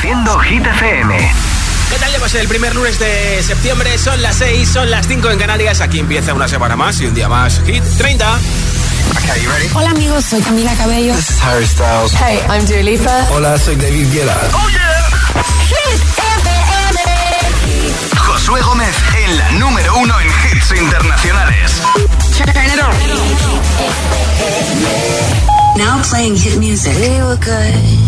Produciendo Hit FM. ¿Qué tal? Llevas el primer lunes de septiembre, son las 6, son las 5 en Canarias. Aquí empieza una semana más y un día más. Hit 30. Okay, you ready? Hola amigos, soy Camila Cabello. This is Harry Styles. Hey, I'm Dua Lipa. Hola, soy David Guetta. Oh yeah. Hit FM. Josué Gómez en la número uno en hits internacionales. Turn it on. Now playing hit music. We were good.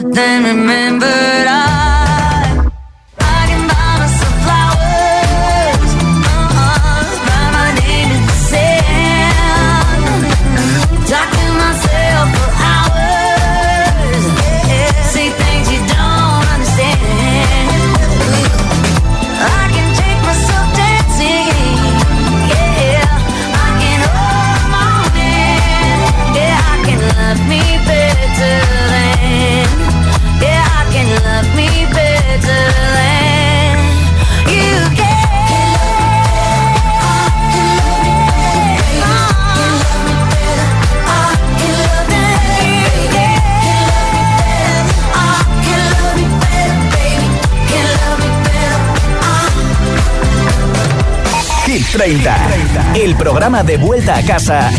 but then remember el programa de vuelta a casa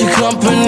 your company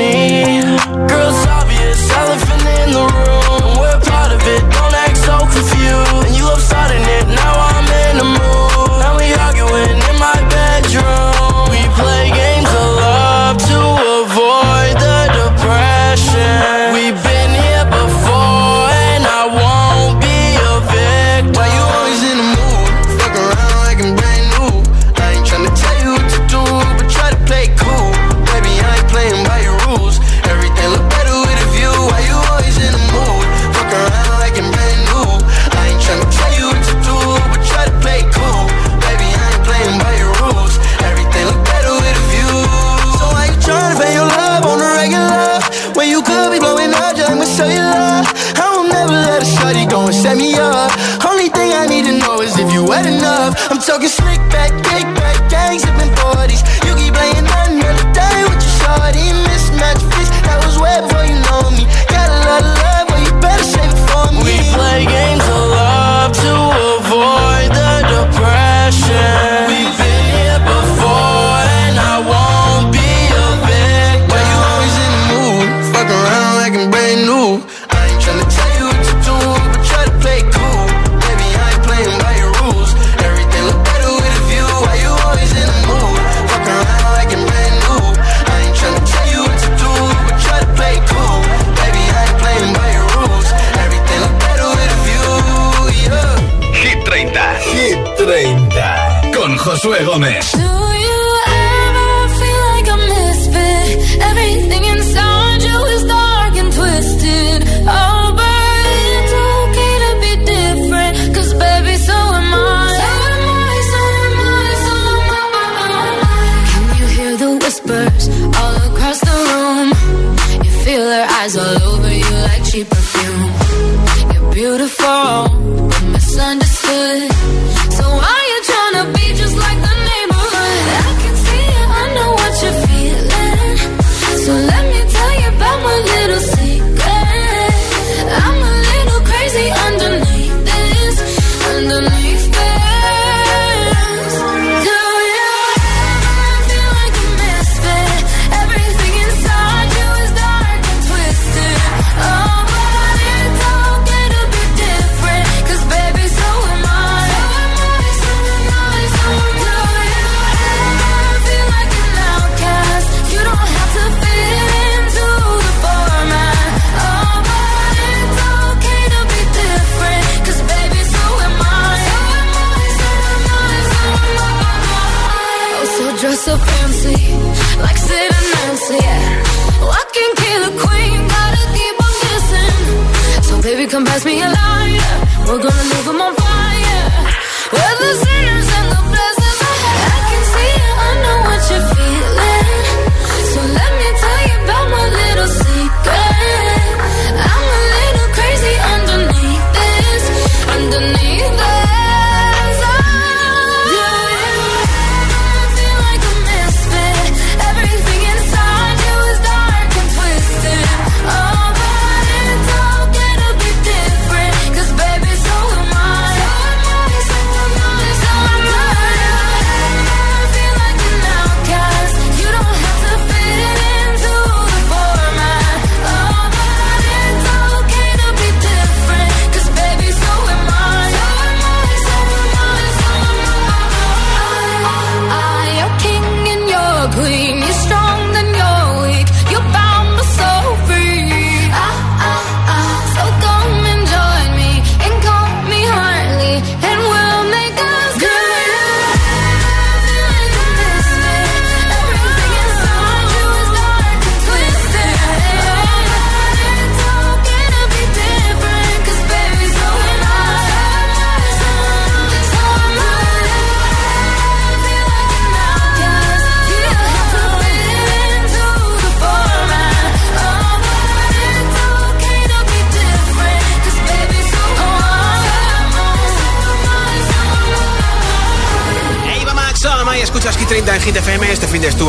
Gomez.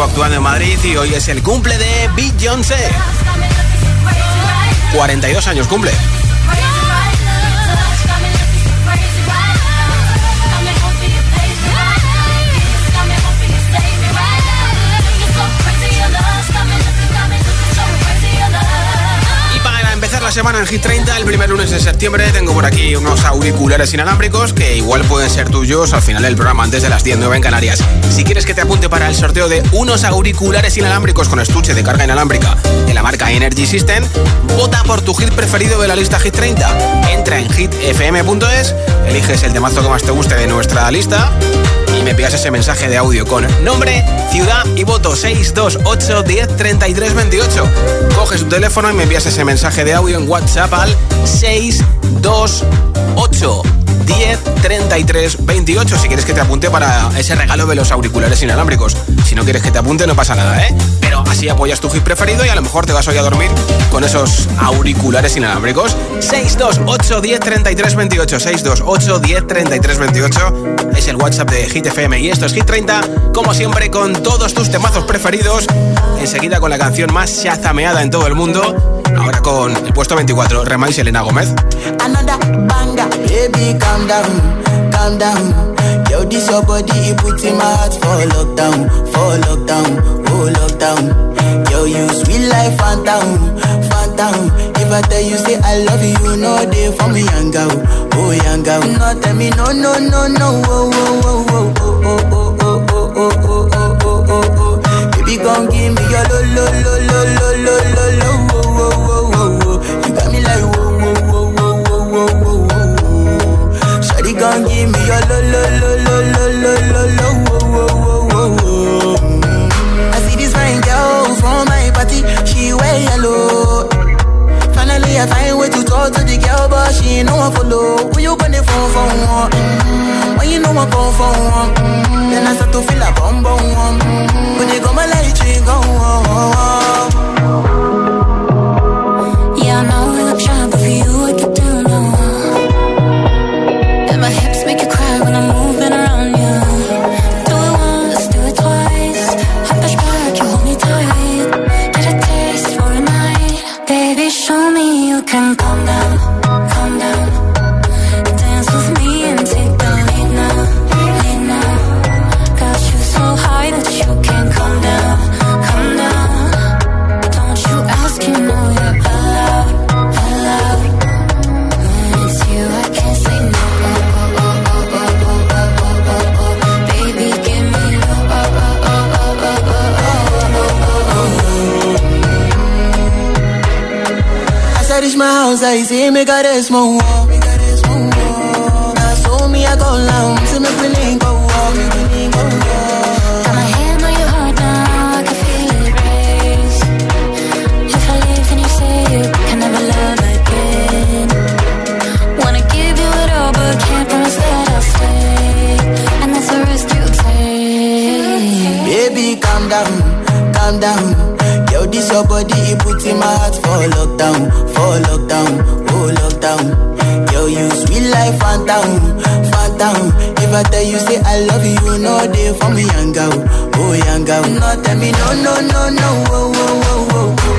actuando en Madrid y hoy es el cumple de Beyoncé. 42 años cumple. semana en Hit 30, el primer lunes de septiembre, tengo por aquí unos auriculares inalámbricos que igual pueden ser tuyos al final del programa antes de las 10 9 en Canarias. Si quieres que te apunte para el sorteo de unos auriculares inalámbricos con estuche de carga inalámbrica de la marca Energy System, vota por tu hit preferido de la lista Hit 30. Entra en hitfm.es, eliges el temazo que más te guste de nuestra lista me envías ese mensaje de audio con nombre, ciudad y voto 628 10 33 Coges tu teléfono y me envías ese mensaje de audio en WhatsApp al 628 10 33 28 si quieres que te apunte para ese regalo de los auriculares inalámbricos. Si no quieres que te apunte no pasa nada, ¿eh? Pero así apoyas tu hit preferido y a lo mejor te vas hoy a dormir con esos auriculares inalámbricos. 628 10 33 28 628 10 33 28 es el WhatsApp de Hit FM y esto es Hit 30, como siempre con todos tus temazos preferidos. Enseguida con la canción más chazameada en todo el mundo. Ahora con el puesto 24, Rema y Selena Gómez. Another banger, baby, calm down, calm down. Yo, this your body, it puts in my heart for lockdown, for lockdown, oh lockdown. Yo, you sweet life, phantom, phantom. If I tell you, say I love you, no day for me, young oh young. No, tell me, no, no, no, no, oh, oh, oh, oh, oh, oh, oh, oh, oh, oh, oh, oh, oh, oh. Baby, gon' give me your lo, lo, lo, lo, lo, lo, lo, lo, oh, oh, oh, oh, oh. You got me like, gon' give me your lo, lo, lo, lo, lo, lo, lo, lo, oh, oh, oh, oh, oh. I see this fine girl from my party, she wear yellow. Finally, I find way to talk to the girl, but she ain't no one follow. When you gonna phone for one? Mm-hmm. When you know I come for one? Mm-hmm. Then I start to feel a bum bum. Mm-hmm. When you go my light, you go Yeah, I nausea y si me cares, mon in my heart for lockdown, for lockdown, oh lockdown. Yo, you sweet life, phantom, phantom. If I tell you, say I love you, no day for me, young girl, oh young girl. No, tell me, no, no, no, no,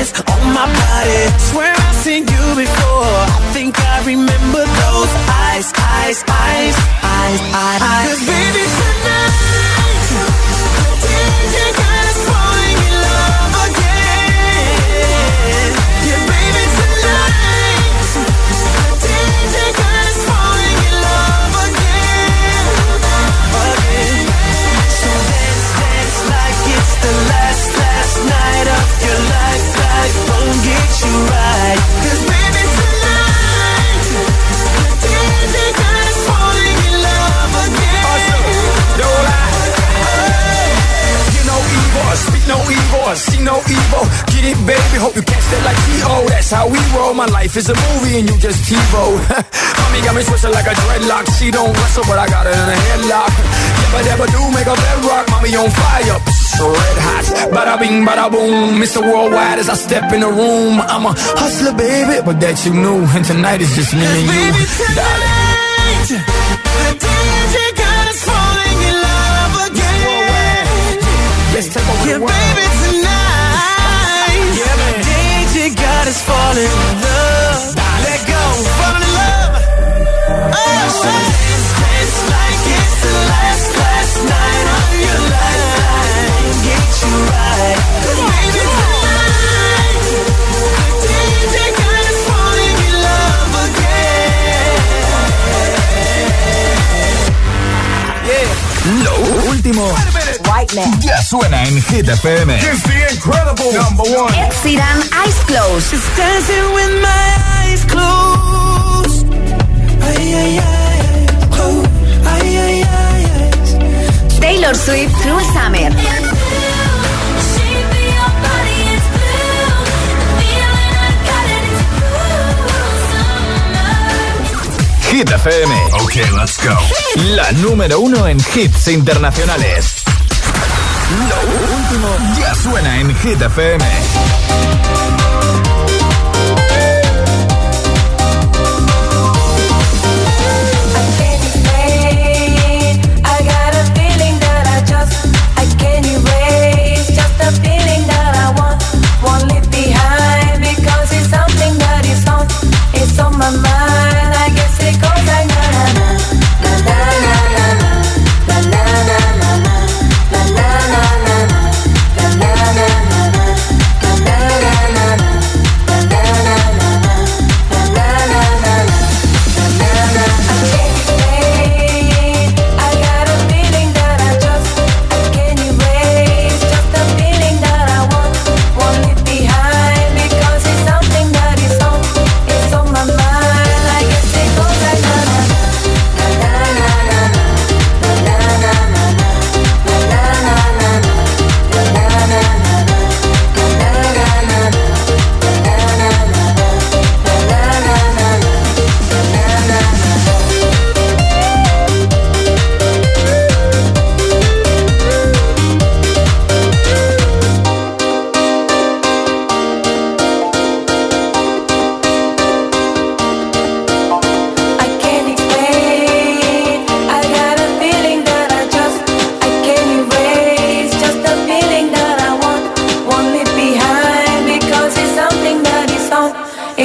eyes, on my body Swear I've seen you before I think I remember those eyes, eyes, eyes, eyes, eyes, eyes. Cause baby, tonight We're dancing see no evil. Get it, baby, hope you catch that like T.O. That's how we roll. My life is a movie and you just TiVo. Mommy got me twisted like a dreadlock. She don't wrestle, but I got her in a headlock. Never, never do make a bedrock. Mommy on fire, red hot. Bada bing, bada boom. Mr. Worldwide as I step in the room. I'm a hustler, baby, but that you knew. And tonight is just me and you, Baby darling. the DJ got us falling in love again. Let's take over the world. Us falling in love. Let go, love. Oh, like it's the last, last night of your life. Get you right. Lo último ya suena en Hit FM. It's the incredible number one. Ed Sheeran, Eyes Closed. Just dancing with my eyes closed. Ay, ay, ay, closed. Ay, ay, ay, ay. Taylor Swift, Cruel Summer. Hit FM. Ok, let's go. La número uno en hits internacionales. Lo último ya suena en Hit FM.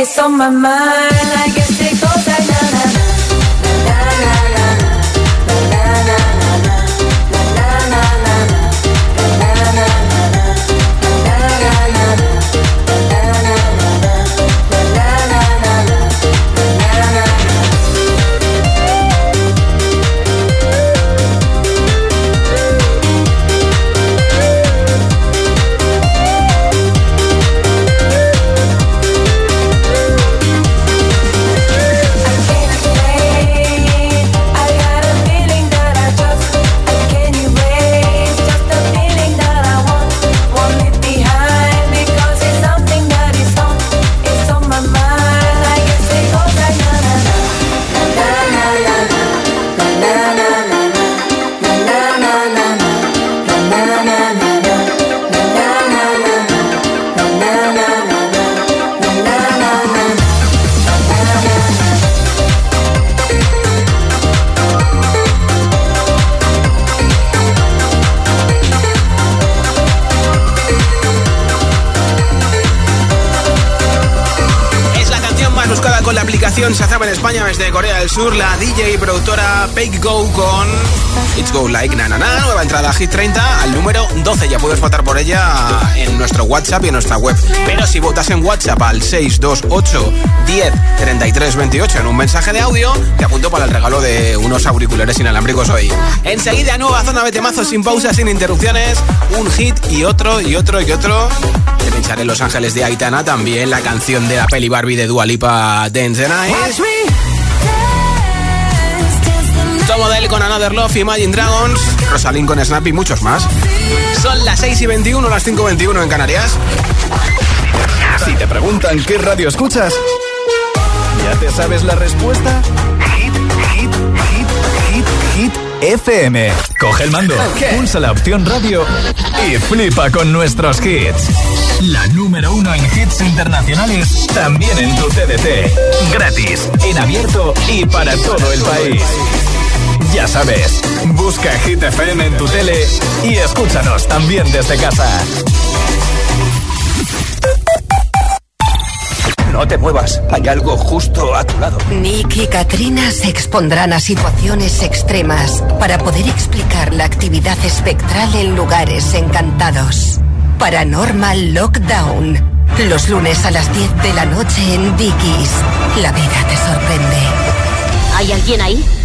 It's on my mind. I guess it goes acompaña desde Corea del Sur la DJ productora Pake Go con It's Go Like Na Na Na, nueva entrada Hit 30 al número 12. Ya puedes votar por ella en nuestro WhatsApp y en nuestra web. Pero si votas en WhatsApp al 628 10 33 28 en un mensaje de audio, te apunto para el regalo de unos auriculares inalámbricos hoy. Enseguida, nueva zona de temazos sin pausas, sin interrupciones, un hit y otro y otro y otro. Te pincharé Los Ángeles de Aitana, también la canción de la peli Barbie de Dua Lipa, Dance the Night. Con Another Love, Imagine Dragons, Rosalind con Snap y muchos más. Son las 6 y 21, las 5 y 21 en Canarias. Si te preguntan qué radio escuchas, ¿ya te sabes la respuesta? Hit, hit, hit, hit, hit. FM. Coge el mando, pulsa la opción radio y flipa con nuestros hits. La número uno en hits internacionales, también en tu TDT. Gratis, en abierto y para todo el país. Ya sabes, busca Hit FM en tu tele y escúchanos también desde casa. No te muevas, hay algo justo a tu lado. Nick y Katrina se expondrán a situaciones extremas para poder explicar la actividad espectral en lugares encantados. Paranormal Lockdown. Los lunes a las 10 de la noche en Dickies. La vida te sorprende. ¿Hay alguien ahí?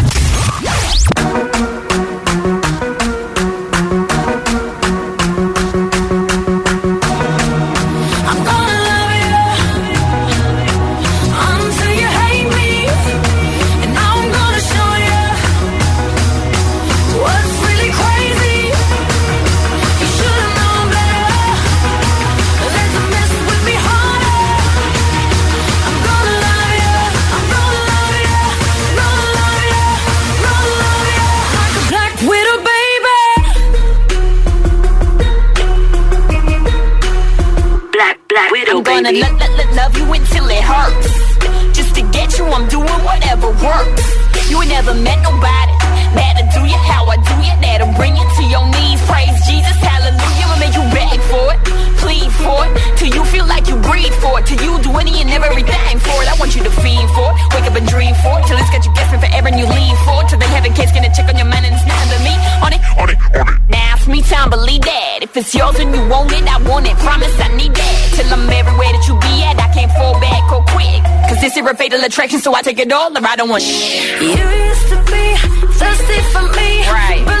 Gonna lo- lo- lo- love you until it hurts. Just to get you, I'm doing whatever works. You ain't never met nobody. That'll do you how I do you. That'll bring you to your knees. Praise Jesus, hallelujah. I'll make you beg for it, plead for it. Till you feel like you breathe for it. Till you do any and everything for it. I want you to fiend for it. Wake up and dream for it. Till it's got you guessing forever and you leave for it. Till they have a case, gonna check on your man and it's nothing but me. On it, on it, on it. Now it's me time, believe that. If it's yours and you want it, I want it. Promise I need that. Till I'm everywhere that you be at, I can't fall back or quick. Cause this is a fatal attraction, so I take it all or I don't want shit. You used to be thirsty for me, right?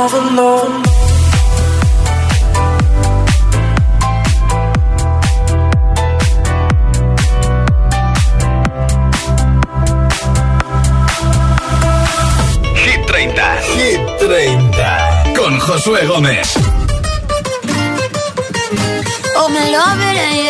overload. Hit 30. Con Josué Gómez. Oh, love.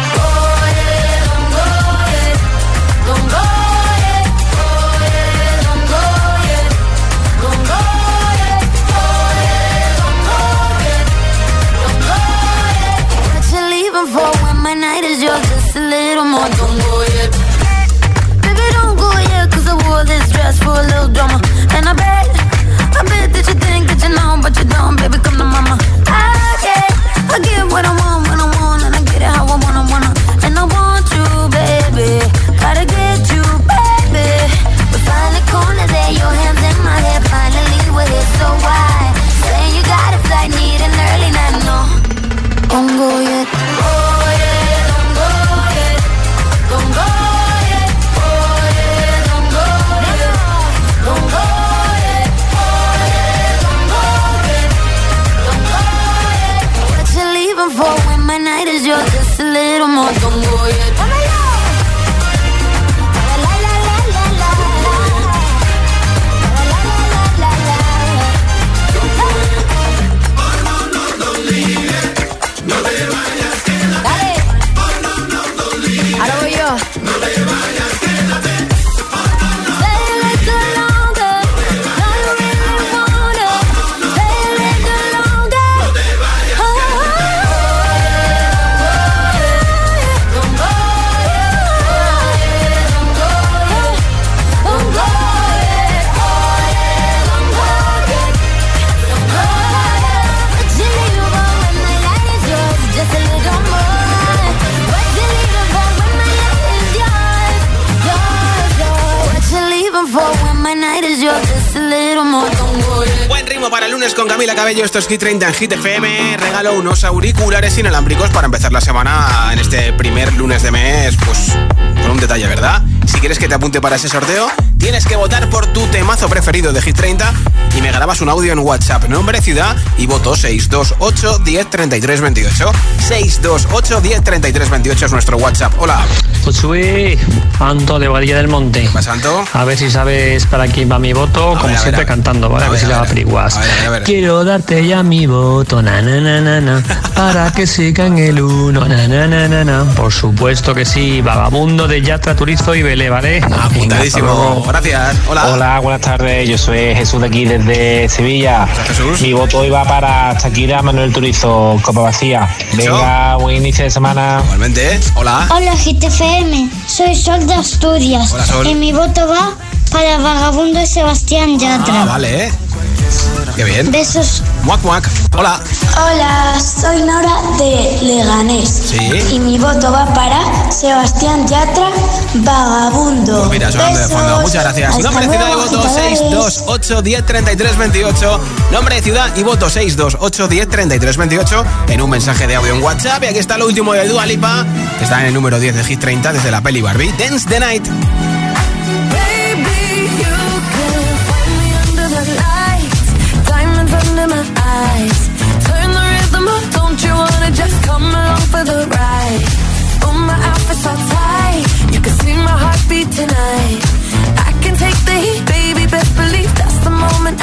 Para el lunes con Camila Cabello. Esto es Hit 30 en Hit FM. Regalo unos auriculares inalámbricos para empezar la semana en este primer lunes de mes. Pues con un detalle, ¿verdad? Si quieres que te apunte para ese sorteo, tienes que votar por tu temazo preferido de Hit 30 y me grabas un audio en WhatsApp, nombre, ciudad y voto 628 10 33 28. 628 10 33 28 es nuestro WhatsApp. Hola. Josué, Anto de Badilla del Monte. ¿Qué pasa, Anto? A ver si sabes para quién va mi voto, A como ver, siempre a ver. cantando, ¿vale? A ver si a le ver. va apriguas. A ver, a ver, a ver. Quiero darte ya mi voto, na na na na na, para que sigan el uno, na na na na na. Por supuesto que sí, vagabundo de Yatra, Turizo y ¿vale? Apuntadísimo. Gracias. Hola. Hola, buenas tardes. Yo soy Jesús de aquí desde Sevilla. Jesús. Mi voto hoy va para Shakira Manuel Turizo, Copa Vacía. Venga, buen inicio de semana. Igualmente. Hola. Hola GTFM, soy Sol de Asturias Hola, Sol. y mi voto va para Vagabundo de Sebastián Yatra. Ah, vale, ¿eh? Qué bien. Besos. Muac, muac. Hola. Hola, soy Nora de Leganés. Sí. Y mi voto va para Sebastián Yatra, Vagabundo. Pues mira, sonando de fondo. Besos. Muchas gracias. Hasta Nombre, ciudad y luego, voto agitadores. 628 10 33 28. Nombre, ciudad y voto 628 10 33 28 en un mensaje de audio en WhatsApp. Y aquí está lo último de Dua Lipa, que está en el número 10 de Hit 30 desde la peli Barbie. Dance the Night.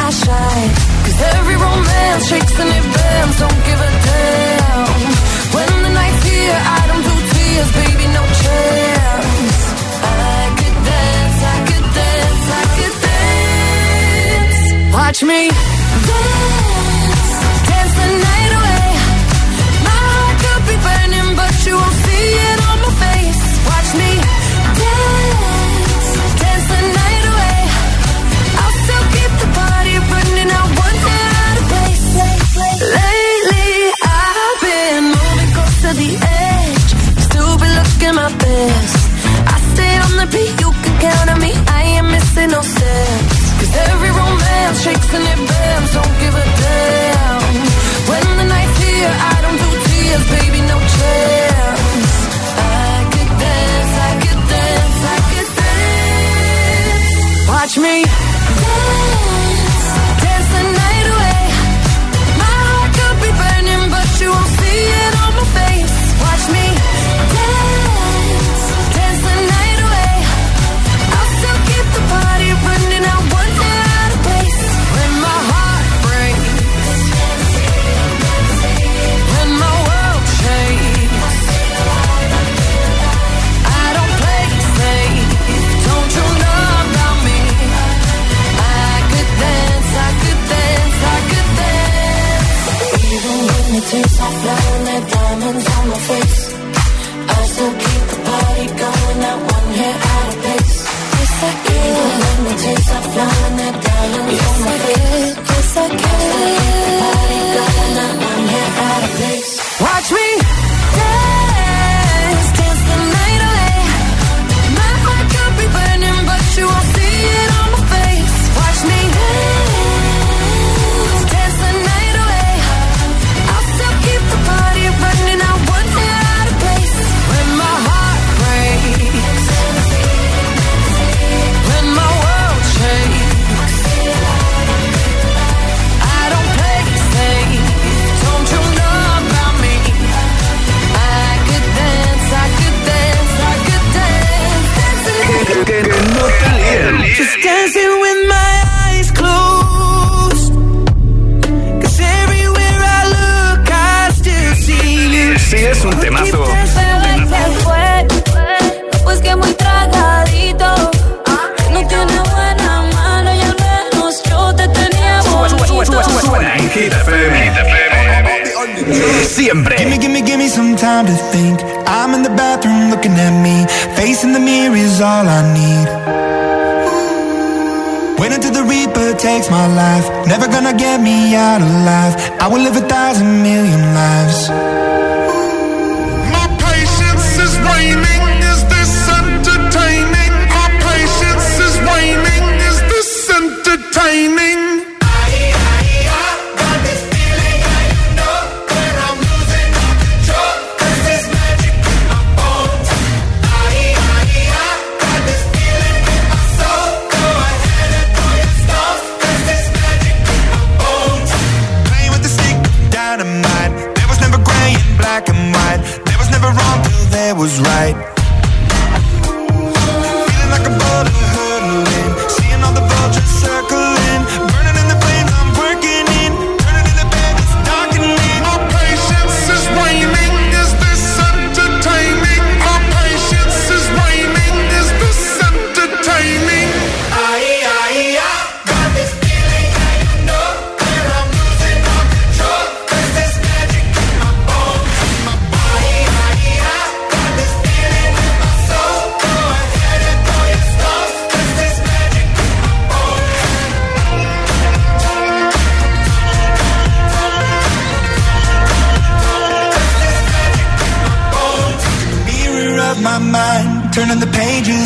not shy. Cause every romance shakes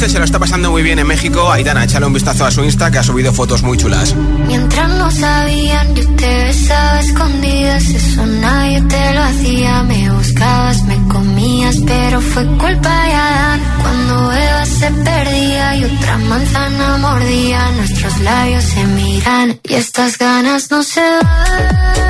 15 se lo está pasando muy bien en México. Aitana, échale un vistazo a su Insta que ha subido fotos muy chulas. Mientras no sabían, yo te besaba escondidas. Eso nadie te lo hacía. Me buscabas, me comías, pero fue culpa de Adán. Cuando Eva se perdía y otra manzana mordía, nuestros labios se miran y estas ganas no se van.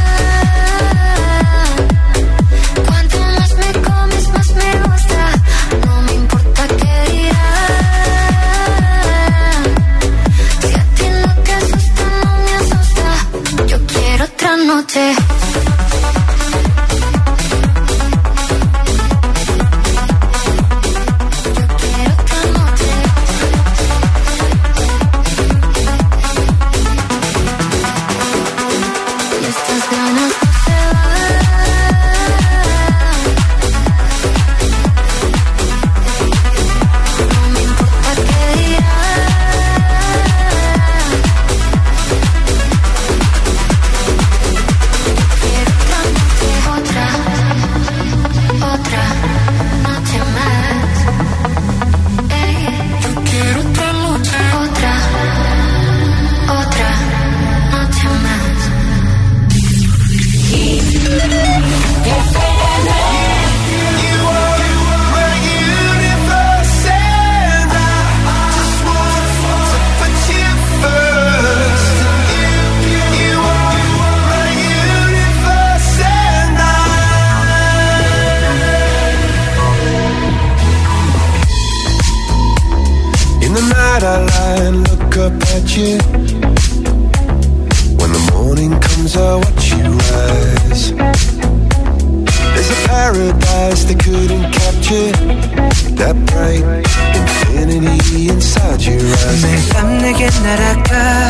날아가.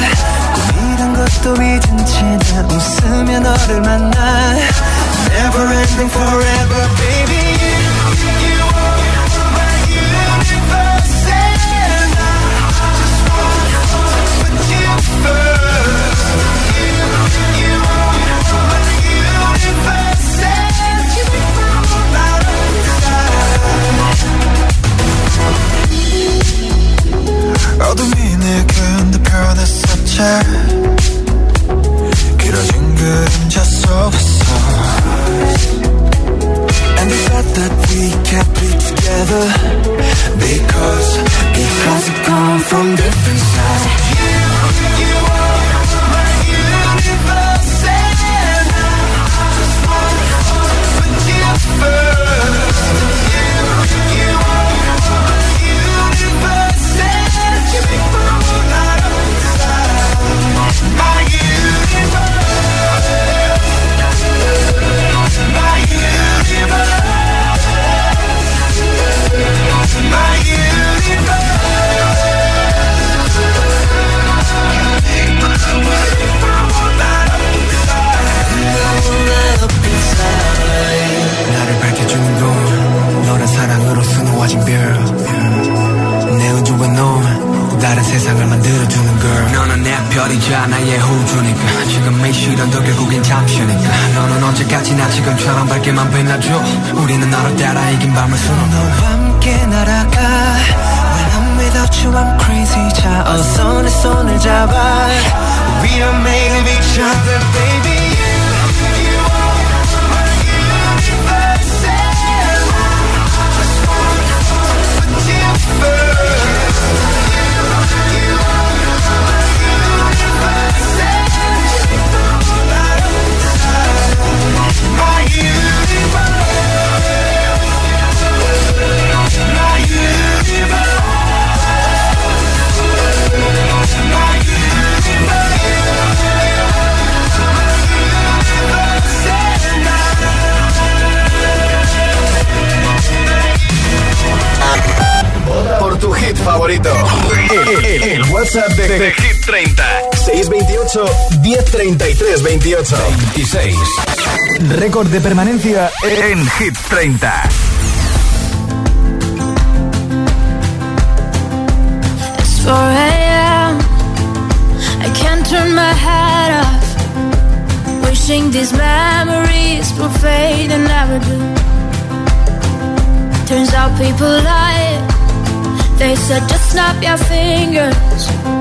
꿈이란 것도 잊은 채 나 웃으며 너를 만나. 1033 28 26. Récord de permanencia en Hit 30. It's 4 a.m. I can't turn my head off. Wishing these memories would fade and never do. Turns out people lie. They said just snap your fingers.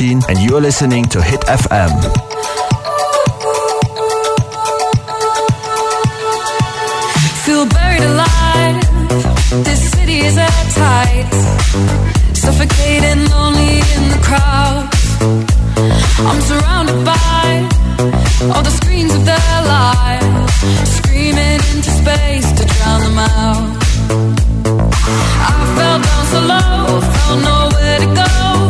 Machine, and you're listening to Hit FM. feel buried alive. This city is at tight. suffocating, lonely in the crowd. I'm surrounded by all the screens of their lives, screaming into space to drown them out. I fell down so low, found nowhere to go.